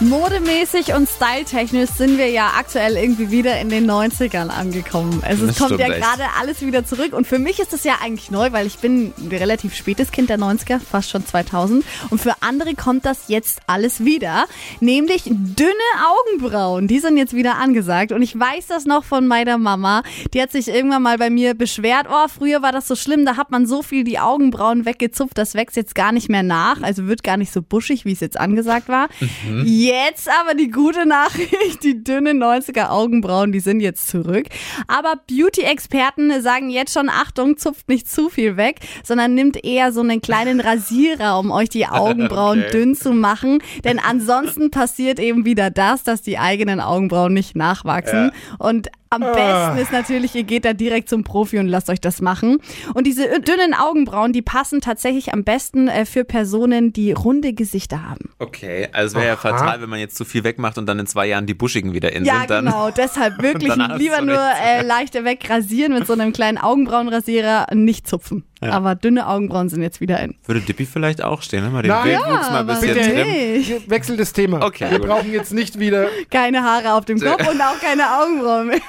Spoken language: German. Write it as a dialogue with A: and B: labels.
A: Modemäßig und styletechnisch sind wir ja aktuell irgendwie wieder in den 90ern angekommen. Also es
B: Das
A: kommt ja gerade alles wieder zurück. Und für mich ist es ja eigentlich neu, weil ich bin ein relativ spätes Kind der 90er, fast schon 2000 und für andere kommt das jetzt alles wieder, nämlich dünne Augenbrauen, die sind jetzt wieder angesagt. Und ich weiß das noch von meiner Mama, die hat sich irgendwann mal bei mir beschwert, oh, früher war das so schlimm, da hat man so viel die Augenbrauen weggezupft, das wächst jetzt gar nicht mehr nach, also wird gar nicht so buschig, wie es jetzt angesagt war. Jetzt aber die gute Nachricht, die dünnen 90er Augenbrauen, die sind jetzt zurück. Aber Beauty-Experten sagen jetzt schon, Achtung, zupft nicht zu viel weg, sondern nimmt eher so einen kleinen Rasierer, um euch die Augenbrauen
B: Okay.
A: dünn zu machen. Denn ansonsten passiert eben wieder das, dass die eigenen Augenbrauen nicht nachwachsen. Und am besten ist natürlich, ihr geht da direkt zum Profi und lasst euch das machen. Und diese dünnen Augenbrauen, die passen tatsächlich am besten äh, für Personen, die runde Gesichter haben.
B: Okay, also es wäre ja fatal, wenn man jetzt zu viel wegmacht und dann in zwei Jahren die Buschigen wieder in
A: Ja,
B: sind. Dann
A: genau. Deshalb wirklich lieber nur äh, leichter wegrasieren mit so einem kleinen Augenbrauenrasierer, nicht zupfen. Aber dünne Augenbrauen sind jetzt wieder in.
B: würde Dippy vielleicht auch stehen, wenn man den
C: Nein.
B: Wildwuchs mal ein
A: aber
B: bisschen
C: bitte. Wechsel das Thema.
B: Okay,
C: Wir
B: gut.
C: brauchen jetzt nicht wieder.
A: Keine Haare auf dem Kopf und auch keine Augenbrauen mehr.